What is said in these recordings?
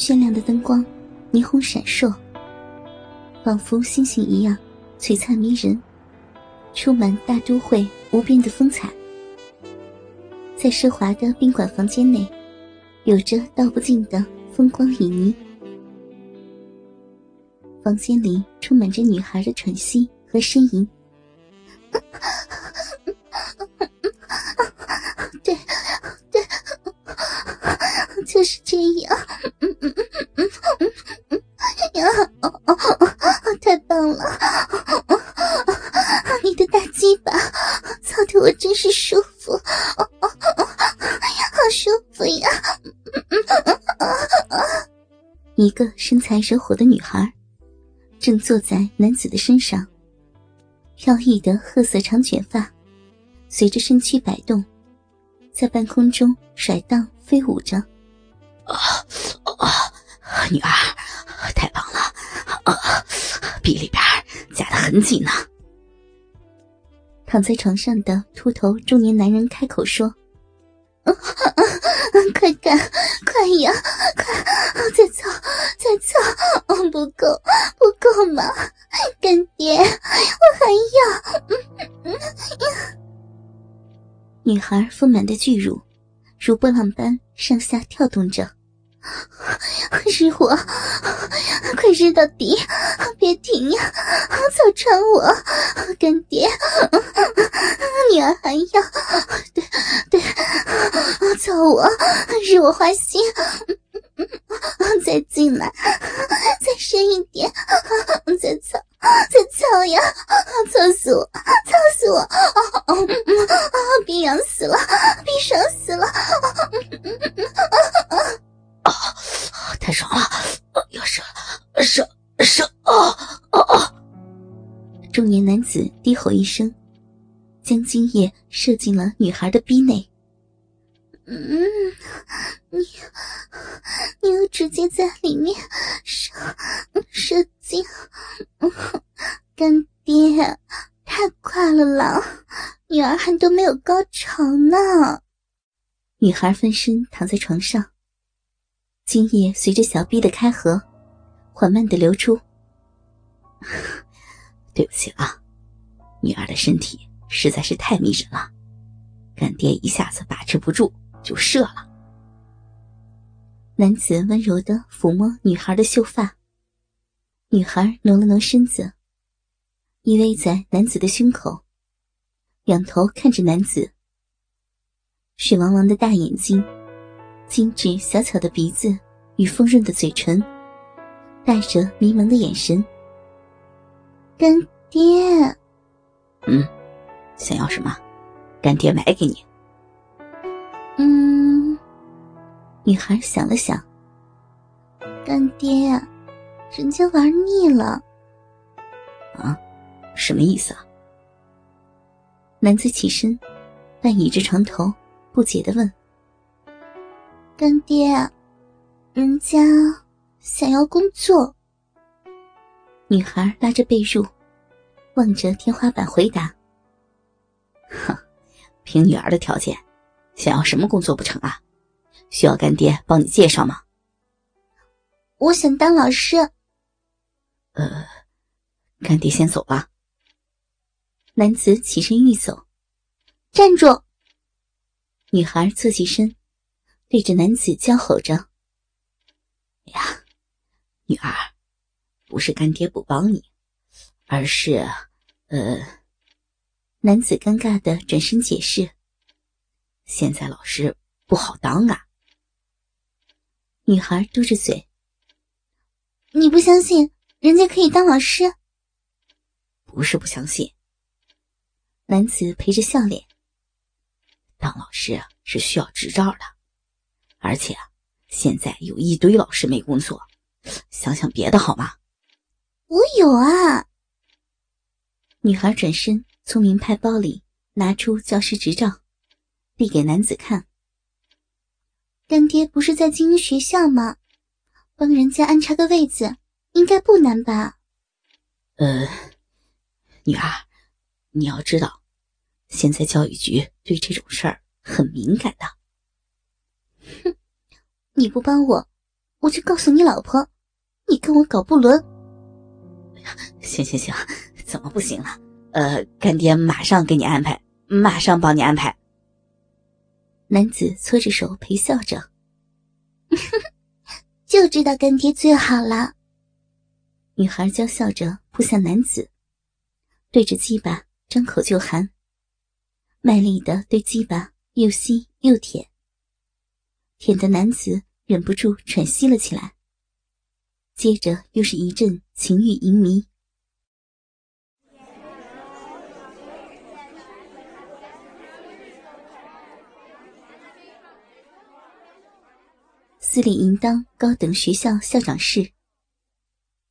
绚亮的灯光，霓虹闪烁，仿佛星星一样璀璨迷人，充满大都会无边的风采。在奢华的宾馆房间内，有着道不尽的风光旖旎。房间里充满着女孩的喘息和呻吟。就是这样。嗯嗯嗯嗯嗯呀，太棒了！你的大鸡巴操的我真是舒服，好舒服呀！嗯嗯嗯一个身材惹火的女孩，正坐在男子的身上。飘逸的褐色长卷发，随着身躯摆动，在半空中甩荡飞舞着。啊啊！女儿，太棒了！啊，臂里边夹得很紧呢。躺在床上的秃头中年男人开口说：“快干，快呀，快！再操，再操！不够，不够嘛！干爹，我还要！”女孩丰满的巨乳如波浪般上下跳动着。是我，快日到底，别停呀！早穿我，干爹，女儿还要，对对，操我，日我花心，再进来，再深一点，再操，再操呀！操死我，操死我！啊啊别痒死了，别爽死了！啊，太爽了！要射，射射！哦哦哦！中年男子低吼一声，将精液射进了女孩的逼内。嗯，你你又直接在里面射射精，干爹，太快了啦！女儿还都没有高潮呢。女孩翻身躺在床上。精液随着小臂的开合，缓慢的流出。对不起啊，女儿的身体实在是太迷人了，干爹一下子把持不住就射了。男子温柔的抚摸女孩的秀发，女孩挪了挪身子，依偎在男子的胸口，仰头看着男子，水汪汪的大眼睛。精致小巧的鼻子与丰润的嘴唇，带着迷蒙的眼神。干爹，嗯，想要什么？干爹买给你。嗯，女孩想了想。干爹，人家玩腻了。啊，什么意思啊？男子起身，半倚着床头，不解的问。干爹，人家想要工作。女孩拉着被褥，望着天花板回答：“哼，凭女儿的条件，想要什么工作不成啊？需要干爹帮你介绍吗？”我想当老师。呃，干爹先走了。男子起身欲走，站住！女孩侧起身。对着男子娇吼着：“呀，女儿，不是干爹不帮你，而是……呃……”男子尴尬的转身解释：“现在老师不好当啊。”女孩嘟着嘴：“你不相信人家可以当老师？”不是不相信。男子陪着笑脸：“当老师是需要执照的。”而且，现在有一堆老师没工作，想想别的好吗？我有啊。女孩转身从名牌包里拿出教师执照，递给男子看。干爹不是在精英学校吗？帮人家安插个位子，应该不难吧？呃，女儿，你要知道，现在教育局对这种事儿很敏感的。哼，你不帮我，我就告诉你老婆，你跟我搞不伦。行行行，怎么不行了？呃，干爹马上给你安排，马上帮你安排。男子搓着手陪笑着，就知道干爹最好了。女孩娇笑着扑向男子，对着鸡巴张口就含，卖力的对鸡巴又吸又舔，舔的男子忍不住喘息了起来。接着又是一阵情欲淫迷。私立应当高等学校校长室，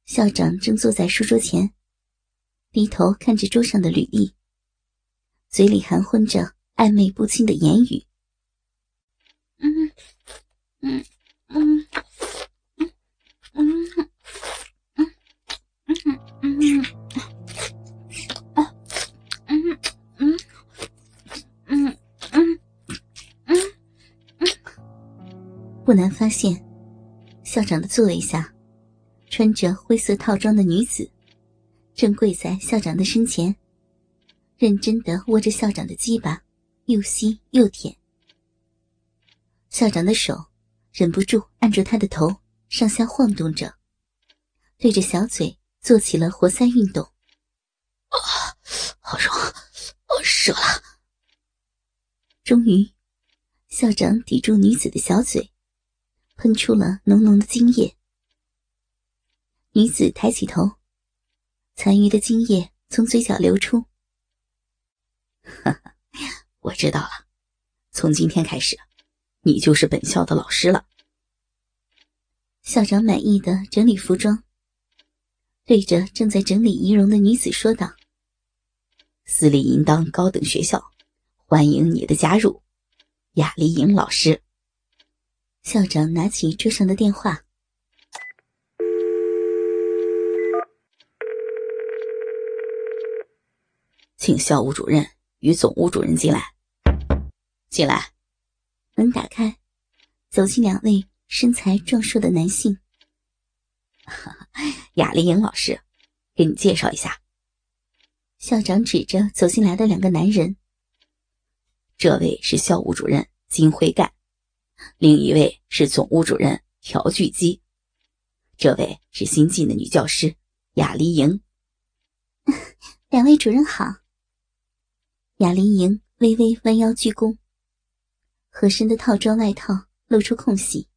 校长正坐在书桌前，低头看着桌上的履历，嘴里含混着暧昧不清的言语。嗯嗯嗯嗯嗯嗯嗯嗯嗯嗯嗯嗯嗯嗯嗯嗯不难发现校长的座位下穿着灰色套装的女子正跪在校长的身前认真的握着校长的鸡巴又吸又舔。校长的手忍不住按住他的头，上下晃动着，对着小嘴做起了活塞运动。啊，好爽，我射了！终于，校长抵住女子的小嘴。喷出了浓浓的精液，女子抬起头，残余的精液从嘴角流出。哈哈，我知道了，从今天开始，你就是本校的老师了。校长满意的整理服装，对着正在整理仪容的女子说道：“私立应当高等学校，欢迎你的加入，雅丽颖老师。”校长拿起桌上的电话，请校务主任与总务主任进来。进来。门打开，走进两位身材壮硕的男性。雅丽莹老师，给你介绍一下。校长指着走进来的两个男人，这位是校务主任金辉干。另一位是总务主任朴巨基，这位是新进的女教师雅丽莹。两位主任好。雅丽莹微微弯腰鞠躬，合身的套装外套露出空隙，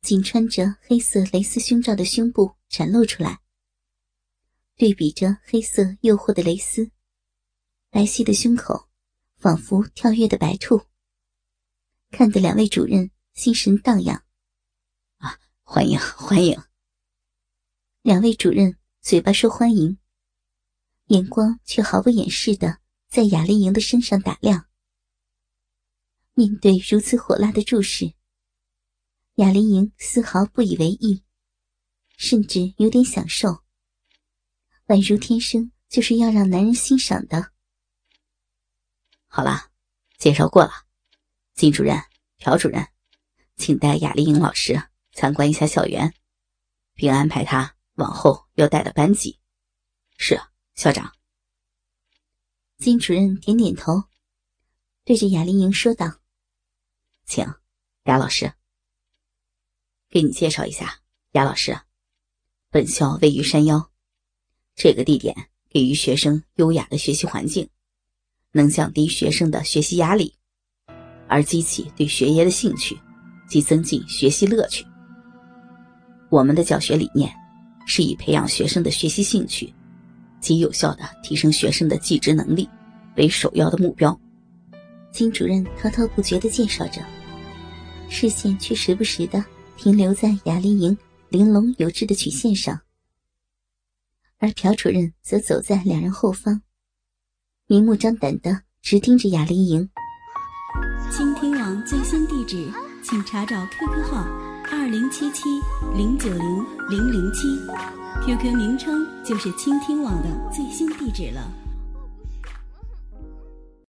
仅穿着黑色蕾丝胸罩的胸部展露出来，对比着黑色诱惑的蕾丝，白皙的胸口仿佛跳跃的白兔。看得两位主任心神荡漾，啊，欢迎欢迎！两位主任嘴巴说欢迎，眼光却毫不掩饰的在雅丽莹的身上打量。面对如此火辣的注视，雅丽莹丝毫不以为意，甚至有点享受，宛如天生就是要让男人欣赏的。好了，介绍过了。金主任、朴主任，请带雅丽莹老师参观一下校园，并安排她往后要带的班级。是校长。金主任点点头，对着雅丽莹说道：“请雅老师，给你介绍一下。雅老师，本校位于山腰，这个地点给予学生优雅的学习环境，能降低学生的学习压力。”而激起对学业的兴趣，及增进学习乐趣。我们的教学理念是以培养学生的学习兴趣，及有效的提升学生的记知能力为首要的目标。金主任滔滔不绝地介绍着，视线却时不时的停留在雅丽莹玲珑有致的曲线上，而朴主任则走在两人后方，明目张胆的直盯着雅丽莹。倾听网最新地址，请查找 QQ 号二零七七零九零零零七，QQ 名称就是倾听网的最新地址了。